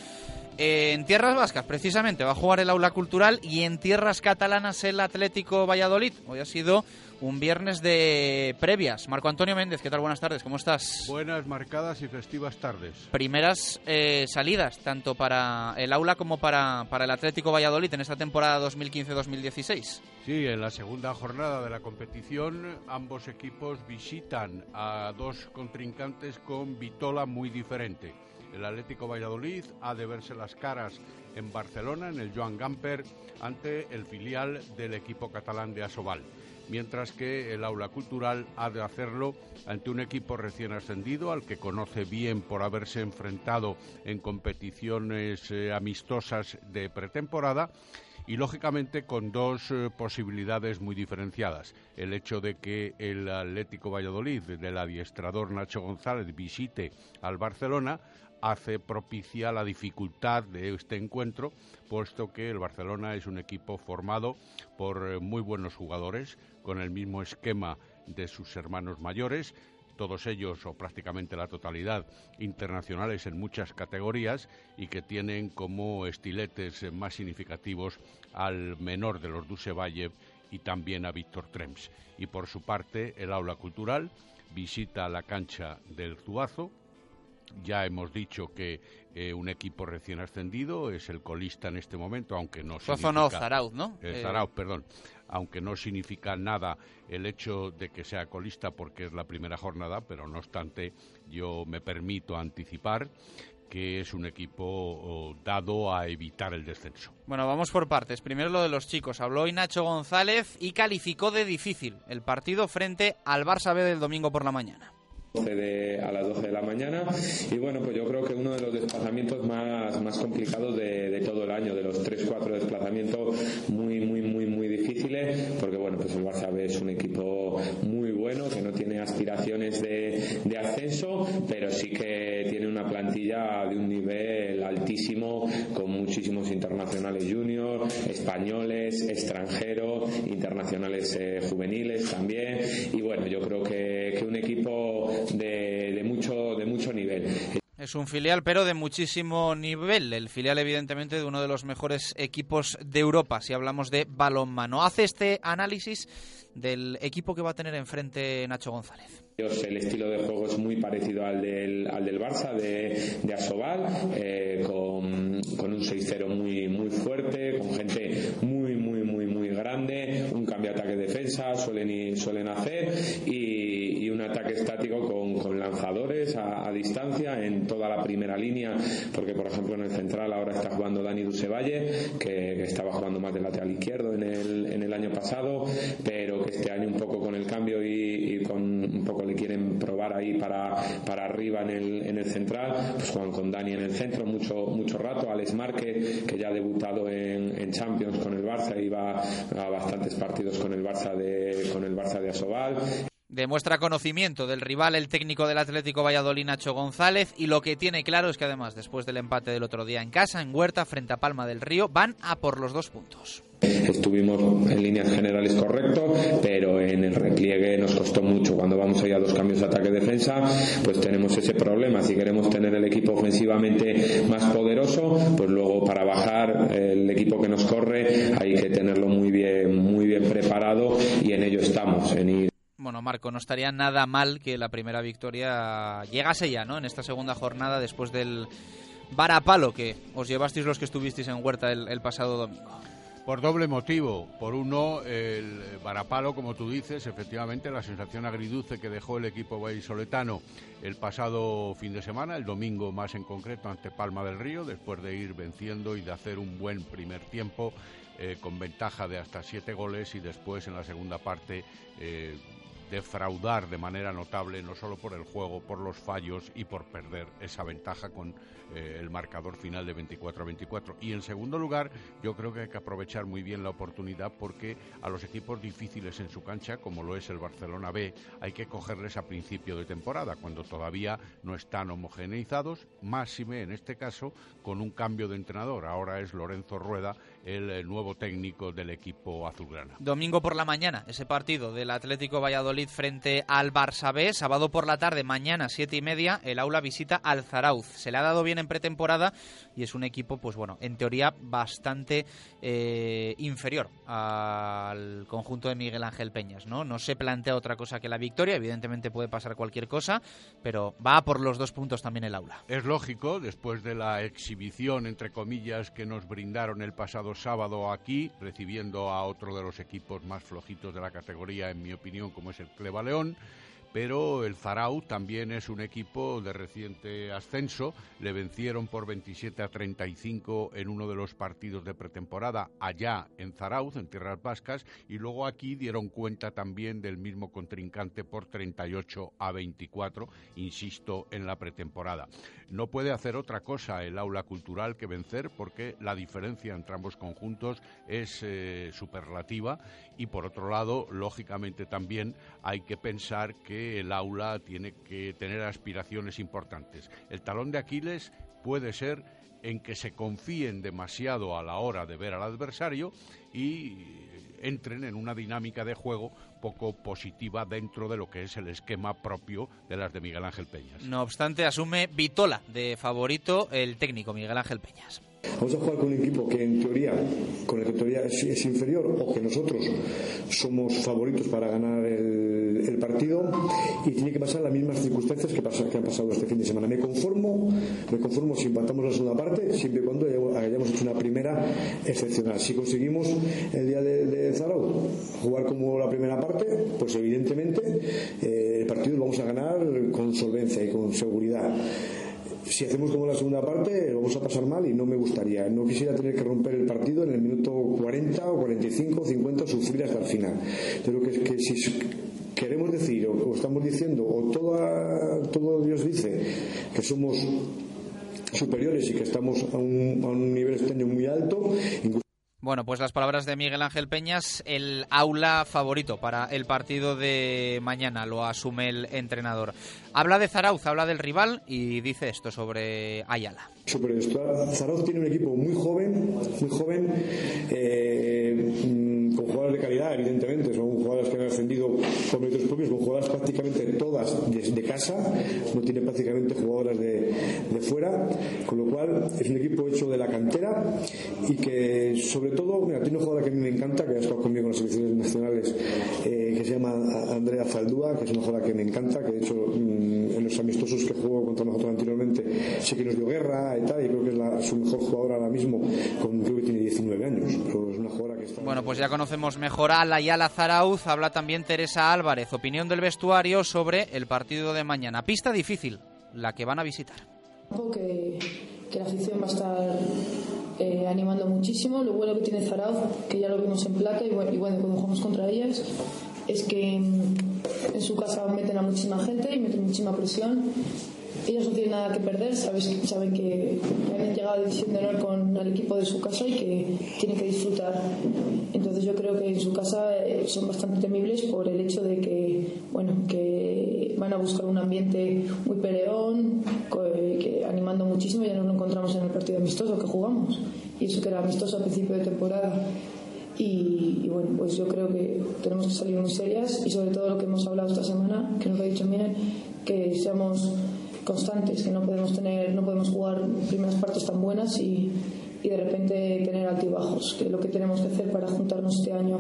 en tierras vascas precisamente va a jugar el Aula Cultural y en tierras catalanas el Atlético Valladolid. Hoy ha sido un viernes de previas. Marco Antonio Méndez, ¿qué tal? Buenas tardes, ¿cómo estás? Buenas, marcadas y festivas tardes. Primeras eh, salidas, tanto para el aula como para, para el Atlético Valladolid en esta temporada 2015-2016. Sí, en la segunda jornada de la competición ambos equipos visitan a dos contrincantes con vitola muy diferente. El Atlético Valladolid ha de verse las caras en Barcelona, en el Joan Gamper, ante el filial del equipo catalán de Asobal mientras que el aula cultural ha de hacerlo ante un equipo recién ascendido al que conoce bien por haberse enfrentado en competiciones eh, amistosas de pretemporada y lógicamente con dos eh, posibilidades muy diferenciadas. El hecho de que el Atlético Valladolid del adiestrador Nacho González visite al Barcelona hace propicia la dificultad de este encuentro, puesto que el Barcelona es un equipo formado por eh, muy buenos jugadores, con el mismo esquema de sus hermanos mayores, todos ellos o prácticamente la totalidad internacionales en muchas categorías y que tienen como estiletes eh, más significativos al menor de los Dusevalle y también a Víctor Trems. Y por su parte, el aula cultural visita la cancha del Zuazo, ya hemos dicho que eh, un equipo recién ascendido es el colista en este momento, aunque no significa... Zarauz, ¿no? Eh, Zarauz, perdón. Aunque no significa nada el hecho de que sea colista porque es la primera jornada, pero no obstante yo me permito anticipar que es un equipo dado a evitar el descenso. Bueno, vamos por partes. Primero lo de los chicos. Habló hoy Nacho González y calificó de difícil el partido frente al Barça B del domingo por la mañana. De, a las 12 de la mañana. Y bueno pues yo creo que uno de los desplazamientos más, más complicados de, de todo el año de los 3-4 desplazamientos muy muy muy muy porque bueno pues el Barça B es un equipo muy bueno que no tiene aspiraciones de, de ascenso pero sí que tiene una plantilla de un nivel altísimo con muchísimos internacionales juniors españoles extranjeros internacionales eh, juveniles también y bueno yo creo que, un equipo de, mucho, de mucho nivel. Es un filial, pero de muchísimo nivel. El filial, evidentemente, de uno de los mejores equipos de Europa, si hablamos de balonmano. Hace este análisis del equipo que va a tener enfrente Nacho González. El estilo de juego es muy parecido al del, al del Barça de, de Asobal, eh, con, con, un 6-0 muy, muy fuerte, con gente muy, muy, muy, muy grande, un cambio ataque-defensa, suelen, suelen hacer, y, un ataque estático con, lanzadores a, distancia toda la primera línea, porque por ejemplo en el central ahora está jugando Dani Dusevalle, que, estaba jugando más de lateral izquierdo en el, en el año pasado, pero que este año un poco con el cambio y, con un poco le quieren probar ahí para, para arriba en el, en el central, pues juegan con Dani en el centro mucho, mucho rato, Alex Márquez, que ya ha debutado en, en Champions con el Barça y va a bastantes partidos con el Barça de, con el Barça de Asobal. Demuestra conocimiento del rival el técnico del Atlético Valladolid, Nacho González, y lo que tiene claro es que además, después del empate del otro día en casa, en Huerta, frente a Palma del Río, van a por los dos puntos. Estuvimos en líneas generales correctos, pero en el repliegue nos costó mucho. Cuando vamos allá a dos cambios de ataque-defensa, pues tenemos ese problema. Si queremos tener el equipo ofensivamente más poderoso, pues luego para bajar el equipo que nos corre hay que tenerlo muy bien, muy bien preparado y en ello estamos, en ir bueno, Marco, no estaría nada mal que la primera victoria llegase ya, ¿no? En esta segunda jornada después del varapalo que os llevasteis los que estuvisteis en Huerta el, pasado domingo. Por doble motivo. Por uno, el varapalo, como tú dices, efectivamente, la sensación agridulce que dejó el equipo vallisoletano el pasado fin de semana, el domingo más en concreto, ante Palma del Río, después de ir venciendo y de hacer un buen primer tiempo eh, con ventaja de hasta siete goles y después en la segunda parte. Eh, defraudar de manera notable, no solo por el juego, por los fallos y por perder esa ventaja con eh, el marcador final de 24 a 24. Y en segundo lugar, yo creo que hay que aprovechar muy bien la oportunidad porque a los equipos difíciles en su cancha, como lo es el Barcelona B, hay que cogerles a principio de temporada, cuando todavía no están homogeneizados, máxime en este caso con un cambio de entrenador. Ahora es Lorenzo Rueda el, nuevo técnico del equipo azulgrana. Domingo por la mañana, ese partido del Atlético Valladolid frente al Barça B. Sábado por la tarde, mañana, siete y media, el aula visita al Zarauz. Se le ha dado bien en pretemporada y es un equipo, pues bueno, en teoría bastante eh, inferior al conjunto de Miguel Ángel Peñas, ¿no? No se plantea otra cosa que la victoria, evidentemente puede pasar cualquier cosa, pero va por los dos puntos también el aula. Es lógico, después de la exhibición, entre comillas, que nos brindaron el pasado sábado aquí, recibiendo a otro de los equipos más flojitos de la categoría, en mi opinión, como es el Cleva León, pero el Zarau también es un equipo de reciente ascenso. Le vencieron por 27 a 35 en uno de los partidos de pretemporada allá en Zarauz, en Tierras Vascas, y luego aquí dieron cuenta también del mismo contrincante por 38 a 24, insisto, en la pretemporada. No puede hacer otra cosa el aula cultural que vencer porque la diferencia entre ambos conjuntos es eh, superlativa y por otro lado, lógicamente también hay que pensar que el aula tiene que tener aspiraciones importantes. El talón de Aquiles puede ser en que se confíen demasiado a la hora de ver al adversario y entren en una dinámica de juego poco positiva dentro de lo que es el esquema propio de las de Miguel Ángel Peñas. No obstante, asume Vitola de favorito el técnico Miguel Ángel Peñas. Vamos a jugar con un equipo que en teoría, con el que teoría es, inferior o que nosotros somos favoritos para ganar el, partido y tiene que pasar las mismas circunstancias que, han pasado este fin de semana. Me conformo, me conformo si empatamos la segunda parte, siempre y cuando hayamos hecho una primera excepcional. Si conseguimos el día de, de jugar como la primera parte, pues evidentemente eh, el partido lo vamos a ganar con solvencia y con seguridad si hacemos como la segunda parte, lo vamos a pasar mal y no me gustaría. No quisiera tener que romper el partido en el minuto 40 o 45 o 50, sufrir hasta el final. Creo que, que si queremos decir o, estamos diciendo o toda, todo Dios dice que somos superiores y que estamos a un, a un nivel extraño muy alto, bueno, pues las palabras de Miguel Ángel Peñas, el aula favorito para el partido de mañana, lo asume el entrenador. Habla de Zarauz, habla del rival y dice esto sobre Ayala. Esto, Zarauz tiene un equipo muy joven, muy joven, eh, con jugadores de calidad, evidentemente, son jugadores que han ascendido por méritos propios, con jugadoras prácticamente todas de, casa, no tiene prácticamente jugadoras de, de, fuera, con lo cual es un equipo hecho de la cantera y que sobre todo, mira, tiene una jugadora que a mí me encanta, que ha estado conmigo en las selecciones nacionales, eh, que se llama Andrea Zaldúa, que es una jugadora que me encanta, que de hecho mm, en los amistosos que jugó contra nosotros anteriormente sí que nos dio guerra y y creo que es la, su mejor jugadora ahora mismo, con, creo que tiene 19 años, pero es una jugadora que está... Bueno, pues ya conocemos mejor a la Yala Zarauz, habla también Teresa Álvarez, opinión del vestuario sobre el partido de mañana. Pista difícil, la que van a visitar. Que, que la afición va a estar eh, animando muchísimo. Lo bueno que tiene Zarauz, que ya lo vimos en placa y bueno, cuando jugamos contra ellas, es que mm, en su casa meten a muchísima gente y meten muchísima presión ellos no tienen nada que perder, saben que han llegado a la división de honor con el equipo de su casa y que tienen que disfrutar. Entonces yo creo que en su casa eh, son bastante temibles por el hecho de que, bueno, que van a buscar un ambiente muy peleón, que animando muchísimo, ya nos lo encontramos en el partido amistoso que jugamos, y eso que era amistoso a principio de temporada. Y, y, bueno, pues yo creo que tenemos que salir muy serias y sobre todo lo que hemos hablado esta semana, que nos ha dicho Miren, que seamos constantes, que no podemos tener, no podemos jugar primeras partes tan buenas y, y de repente tener altibajos, que lo que tenemos que hacer para juntarnos este año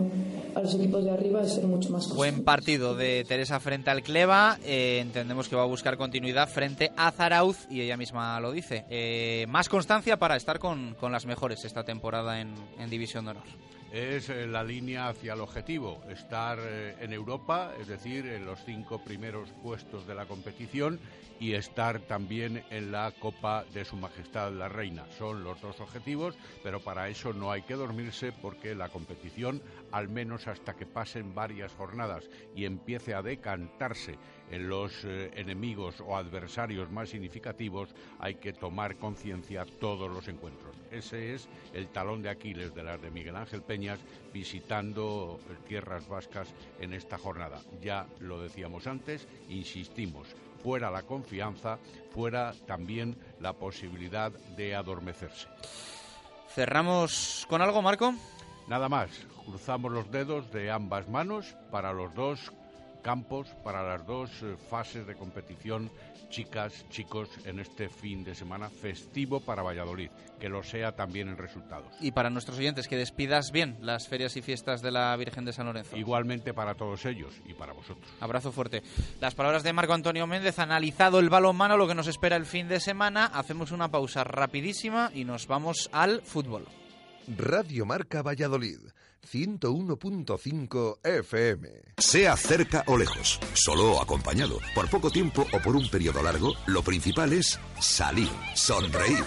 a los equipos de arriba es ser mucho más Buen partido de Teresa frente al Cleva. Eh, entendemos que va a buscar continuidad frente a Zarauz y ella misma lo dice. Eh, más constancia para estar con, con, las mejores esta temporada en, en División de Honor es eh, la línea hacia el objetivo, estar eh, en Europa, es decir, en los cinco primeros puestos de la competición y estar también en la Copa de Su Majestad la Reina. Son los dos objetivos, pero para eso no hay que dormirse porque la competición, al menos hasta que pasen varias jornadas y empiece a decantarse en los eh, enemigos o adversarios más significativos, hay que tomar conciencia todos los encuentros. Ese es el talón de Aquiles de las de Miguel Ángel Peñas visitando eh, tierras vascas en esta jornada. Ya lo decíamos antes, insistimos, fuera la confianza, fuera también la posibilidad de adormecerse. ¿Cerramos con algo, Marco? Nada más, cruzamos los dedos de ambas manos para los dos campos para las dos eh, fases de competición, chicas, chicos, en este fin de semana festivo para Valladolid. Que lo sea también en resultados. Y para nuestros oyentes, que despidas bien las ferias y fiestas de la Virgen de San Lorenzo. Igualmente para todos ellos y para vosotros. Abrazo fuerte. Las palabras de Marco Antonio Méndez, analizado el balonmano, lo que nos espera el fin de semana. Hacemos una pausa rapidísima y nos vamos al fútbol. Radio Marca Valladolid 101.5 FM. Sea cerca o lejos, solo o acompañado, por poco tiempo o por un periodo largo, lo principal es salir, sonreír,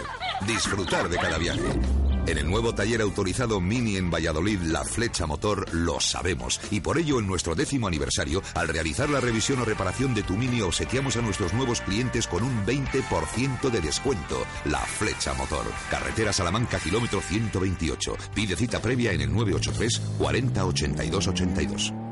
disfrutar de cada viaje. En el nuevo taller autorizado Mini en Valladolid, la flecha motor, lo sabemos. Y por ello, en nuestro décimo aniversario, al realizar la revisión o reparación de tu Mini, obsequiamos a nuestros nuevos clientes con un 20% de descuento. La flecha motor. Carretera Salamanca, kilómetro 128. Pide cita previa en el 983 40 82 82.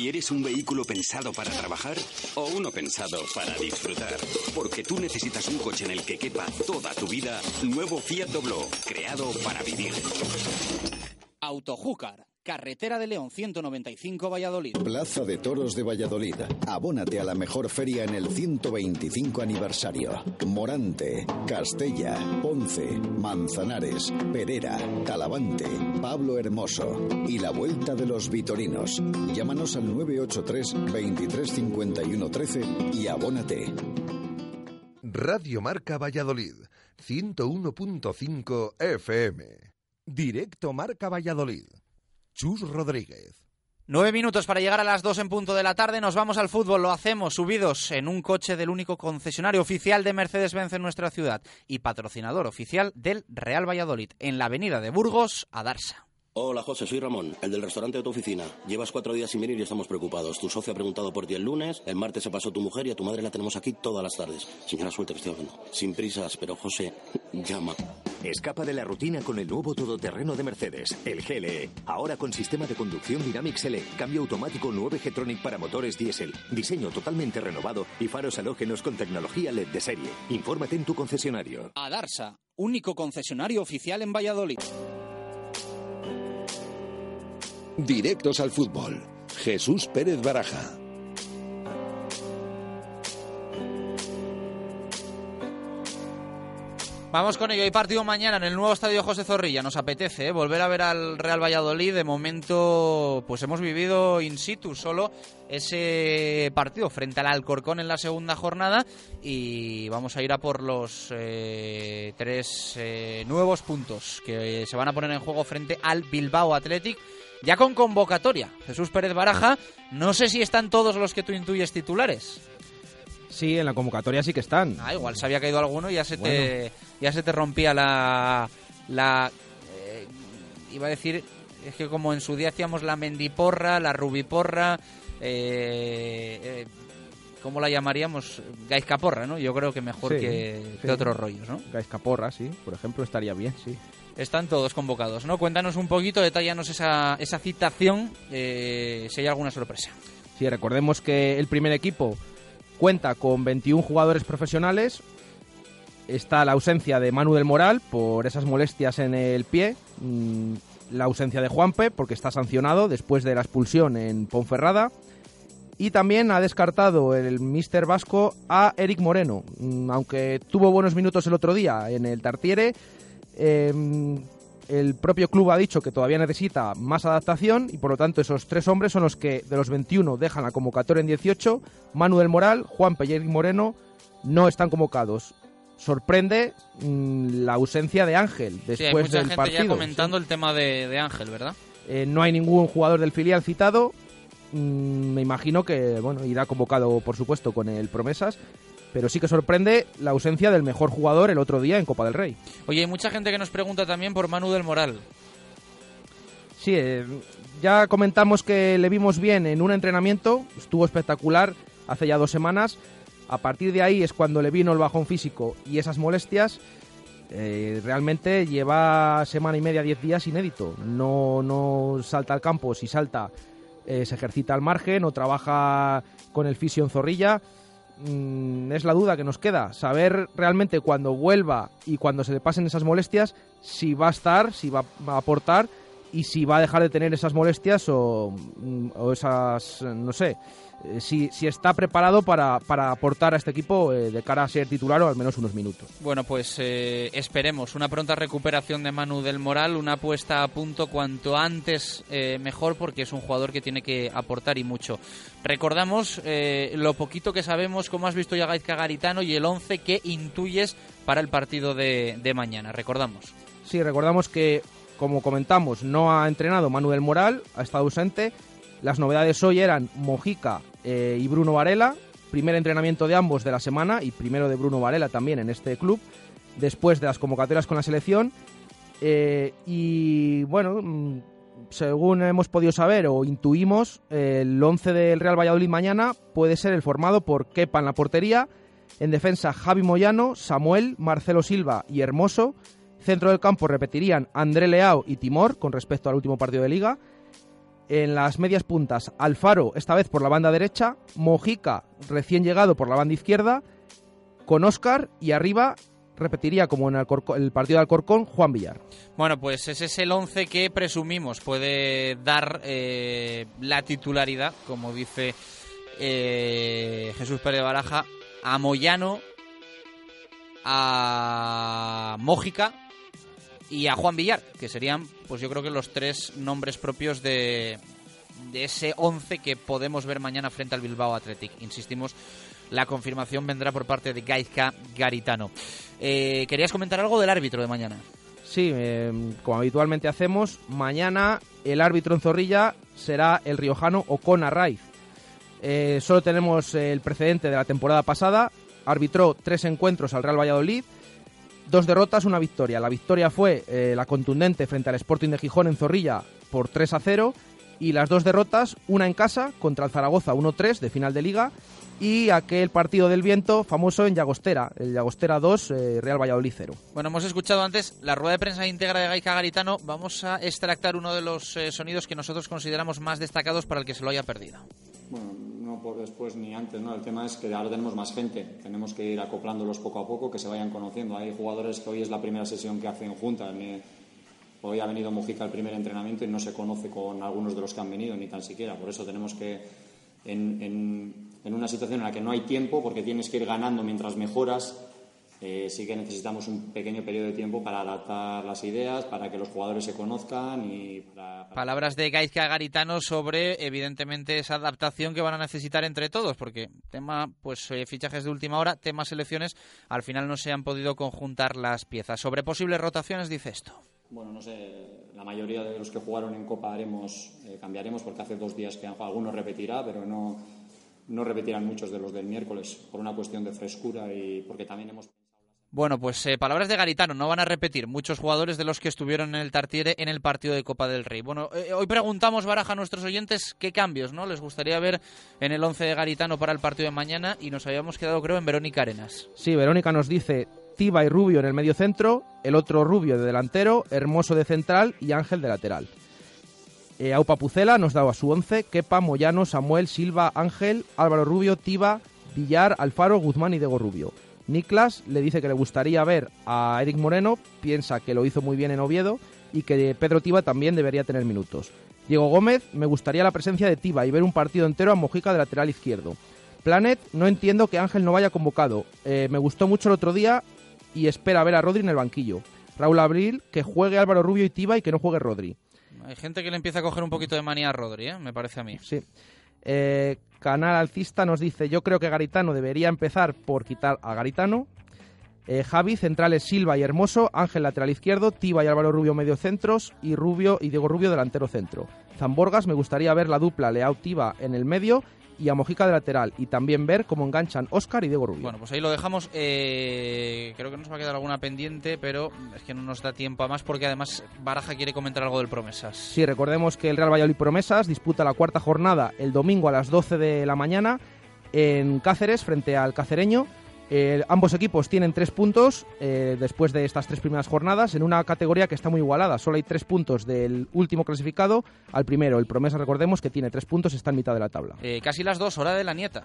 ¿Quieres un vehículo pensado para trabajar o uno pensado para disfrutar? Porque tú necesitas un coche en el que quepa toda tu vida. Nuevo Fiat Doblo, creado para vivir. Autojúcar Carretera de León 195 Valladolid. Plaza de Toros de Valladolid. Abónate a la mejor feria en el 125 aniversario. Morante, Castella, Ponce, Manzanares, Perera, Talavante, Pablo Hermoso y la Vuelta de los Vitorinos. Llámanos al 983 23 51 13 y abónate. Radio Marca Valladolid, 101.5 FM. Directo Marca Valladolid. Chus Rodríguez. Nueve minutos para llegar a las dos en punto de la tarde. Nos vamos al fútbol. Lo hacemos subidos en un coche del único concesionario oficial de Mercedes-Benz en nuestra ciudad y patrocinador oficial del Real Valladolid en la avenida de Burgos, a Darsa. Hola José, soy Ramón, el del restaurante de tu oficina. Llevas cuatro días sin venir y estamos preocupados. Tu socio ha preguntado por ti el lunes, el martes se pasó tu mujer y a tu madre la tenemos aquí todas las tardes. Señora, suelta que estoy hablando. Sin prisas, pero José, llama. Escapa de la rutina con el nuevo todoterreno de Mercedes, el GLE. Ahora con sistema de conducción Dynamics L, cambio automático 9 G-Tronic para motores diésel, diseño totalmente renovado y faros halógenos con tecnología LED de serie. Infórmate en tu concesionario. A Darsa, único concesionario oficial en Valladolid. Directos al fútbol. Jesús Pérez Baraja. Vamos con ello. Hay partido mañana en el nuevo estadio José Zorrilla. Nos apetece ¿eh? volver a ver al Real Valladolid. De momento, pues hemos vivido in situ solo ese partido frente al Alcorcón en la segunda jornada y vamos a ir a por los eh, tres eh, nuevos puntos que se van a poner en juego frente al Bilbao Athletic. Ya con convocatoria. Jesús Pérez Baraja, no sé si están todos los que tú intuyes titulares. Sí, en la convocatoria sí que están. Ah, igual se había caído alguno y ya se te, ya se te rompía la... la eh, iba a decir, es que como en su día hacíamos la mendiporra, la rubiporra, eh, eh, ¿cómo la llamaríamos? Gaizcaporra, ¿no? Yo creo que mejor Sí, que, sí. que otros rollos, ¿no? Gaizcaporra, sí, por ejemplo, estaría bien, sí. Están todos convocados, ¿no? Cuéntanos un poquito, detállanos esa, esa citación, eh, si hay alguna sorpresa. Sí, recordemos que el primer equipo cuenta con 21 jugadores profesionales. Está la ausencia de Manu del Moral por esas molestias en el pie. Mm, La ausencia de Juanpe porque está sancionado después de la expulsión en Ponferrada. Y también ha descartado el Mister Vasco a Eric Moreno. Mm, Aunque tuvo buenos minutos el otro día en el Tartiere, eh, el propio club ha dicho que todavía necesita más adaptación y por lo tanto esos tres hombres son los que de los 21 dejan la convocatoria en 18. Manuel Moral, Juan Pelleri Moreno no están convocados. Sorprende mm, la ausencia de Ángel Sí, hay después mucha del gente partido. ya comentando el tema de, de Ángel, ¿verdad? Eh, no hay ningún jugador del filial citado. Mm, me imagino que bueno irá convocado, por supuesto, con el Promesas. Pero sí que sorprende la ausencia del mejor jugador el otro día en Copa del Rey. Oye, hay mucha gente que nos pregunta también por Manu del Moral. Sí, eh, ya comentamos que le vimos bien en un entrenamiento, estuvo espectacular hace ya dos semanas. A partir de ahí es cuando le vino el bajón físico y esas molestias. Eh, realmente lleva semana y media, diez días inédito. No, no salta al campo, si salta eh, se ejercita al margen o trabaja con el fisio en zorrilla. Mm, es la duda que nos queda, saber realmente cuando vuelva y cuando se le pasen esas molestias, si va a estar, si va va a aportar y si va a dejar de tener esas molestias o, mm, o esas, no sé, eh, si, si está preparado para, para aportar a este equipo eh, de cara a ser titular o al menos unos minutos. Bueno, pues eh, esperemos una pronta recuperación de Manu del Moral, una puesta a punto cuanto antes eh, mejor porque es un jugador que tiene que aportar y mucho. Recordamos lo poquito que sabemos, cómo has visto ya Gaizka Garitano y el 11 que intuyes para el partido de, de mañana. Recordamos. Sí, recordamos que, como comentamos, no ha entrenado Manuel Moral, ha estado ausente. Las novedades hoy eran Mojica eh, y Bruno Varela, primer entrenamiento de ambos de la semana y primero de Bruno Varela también en este club, después de las convocatorias con la selección. Eh, y bueno, mm, según hemos podido saber o intuimos, el 11 del Real Valladolid mañana puede ser el formado por Kepa en la portería, en defensa Javi Moyano, Samuel, Marcelo Silva y Hermoso. Centro del campo repetirían André Leao y Timor con respecto al último partido de liga. En las medias puntas, Alfaro, esta vez por la banda derecha, Mojica, recién llegado por la banda izquierda, con Oscar y arriba repetiría como en el, partido de Alcorcón, Juan Villar. Bueno, pues ese es el 11 que presumimos puede dar eh, la titularidad, como dice eh, Jesús Pérez Baraja, a Moyano, a Mójica y a Juan Villar, que serían, pues yo creo que los tres nombres propios de, de ese 11 que podemos ver mañana frente al Bilbao Athletic. Insistimos, la confirmación vendrá por parte de Gaizka Garitano. Eh, ¿Querías comentar algo del árbitro de mañana? Sí, eh, como habitualmente hacemos, mañana el árbitro en Zorrilla será el riojano Ocon Arraiz. Eh, solo tenemos el precedente de la temporada pasada. Arbitró tres encuentros al Real Valladolid, dos derrotas, una victoria. La victoria fue la contundente frente al Sporting de Gijón en Zorrilla por 3 a 0 y las dos derrotas, una en casa contra el Zaragoza 1-3 de final de liga y aquel partido del viento famoso en Llagostera, el Llagostera 2, eh, Real Valladolid 0. Bueno, hemos escuchado antes la rueda de prensa íntegra de Gaika Garitano. Vamos a extractar uno de los eh, sonidos que nosotros consideramos más destacados para el que se lo haya perdido. Bueno, no por después ni antes, ¿no? El tema es que ahora tenemos más gente. Tenemos que ir acoplándolos poco a poco, que se vayan conociendo. Hay jugadores que hoy es la primera sesión que hacen juntas. Hoy ha venido Mujica al primer entrenamiento y no se conoce con algunos de los que han venido, ni tan siquiera. Por eso tenemos que, en, una situación en la que no hay tiempo, porque tienes que ir ganando mientras mejoras, eh, sí que necesitamos un pequeño periodo de tiempo para adaptar las ideas, para que los jugadores se conozcan y para... Palabras de Gaizka Garitano sobre, evidentemente, esa adaptación que van a necesitar entre todos, porque tema, pues, eh, fichajes de última hora, temas selecciones, al final no se han podido conjuntar las piezas. Sobre posibles rotaciones dice esto. Bueno, no sé, la mayoría de los que jugaron en Copa haremos, eh, cambiaremos porque hace dos días que han jugado. Algunos repetirá, pero no, no repetirán muchos de los del miércoles por una cuestión de frescura y porque también hemos. Bueno, pues eh, palabras de Garitano, no van a repetir muchos jugadores de los que estuvieron en el Tartiere en el partido de Copa del Rey. Bueno, eh, hoy preguntamos, Baraja, a nuestros oyentes qué cambios no les gustaría ver en el 11 de Garitano para el partido de mañana y nos habíamos quedado, creo, en Verónica Arenas. Sí, Verónica nos dice Tiba y Rubio en el medio centro, el otro Rubio de delantero, Hermoso de central y Ángel de lateral. Eh, Aupa Pucela nos daba su once, Kepa, Moyano, Samuel, Silva, Ángel, Álvaro Rubio, Tiba, Villar, Alfaro, Guzmán y Diego Rubio. Niklas le dice que le gustaría ver a Eric Moreno, piensa que lo hizo muy bien en Oviedo y que Pedro Tiba también debería tener minutos. Diego Gómez, me gustaría la presencia de Tiba y ver un partido entero a Mojica de lateral izquierdo. Planet, no entiendo que Ángel no vaya convocado. Eh, me gustó mucho el otro día y espera ver a Rodri en el banquillo. Raúl Abril, que juegue Álvaro Rubio y Tiba y que no juegue Rodri. Hay gente que le empieza a coger un poquito de manía a Rodri, ¿eh? me parece a mí. Sí. Eh, Canal Alcista nos dice, yo creo que Garitano debería empezar por quitar a Garitano. Eh, Javi, centrales Silva y Hermoso, Ángel lateral izquierdo, Tiba y Álvaro Rubio medio centros y Rubio y Diego Rubio delantero centro. Zamborgas, me gustaría ver la dupla Leao Tiba en el medio y a Mojica de lateral y también ver cómo enganchan Oscar y Diego Rubio. Bueno, pues ahí lo dejamos. Eh, creo que nos va a quedar alguna pendiente, pero es que no nos da tiempo a más porque además Baraja quiere comentar algo del Promesas. Sí, recordemos que el Real Valladolid Promesas disputa la cuarta jornada el domingo a las 12 de la mañana en Cáceres frente al Cacereño eh, ambos equipos tienen tres puntos eh, después de estas tres primeras jornadas en una categoría que está muy igualada. Solo hay tres puntos del último clasificado al primero. El Promesa, recordemos que tiene tres puntos, está en mitad de la tabla. Eh, casi las dos, hora de la nieta.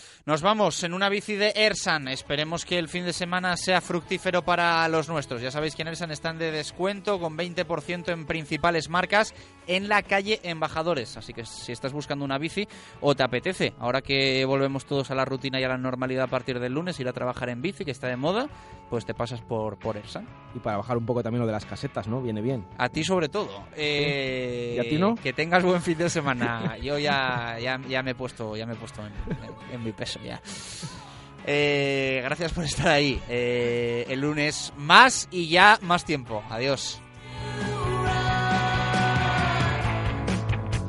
Nos vamos en una bici de Ersan. Esperemos que el fin de semana sea fructífero para los nuestros. Ya sabéis que en Ersan están de descuento con 20% en principales marcas en la calle Embajadores. Así que si estás buscando una bici o te apetece, ahora que volvemos todos a la rutina y a la normalidad a partir del lunes, ir a trabajar en bici, que está de moda, pues te pasas por, por Ersan. Y para bajar un poco también lo de las casetas, ¿no? Viene bien. A ti sobre todo. ¿Y a ti no? Que tengas buen fin de semana. Yo ya, ya, me he puesto, ya me he puesto en mi peso eh, gracias por estar ahí. Eh, el lunes más y ya más tiempo. Adiós.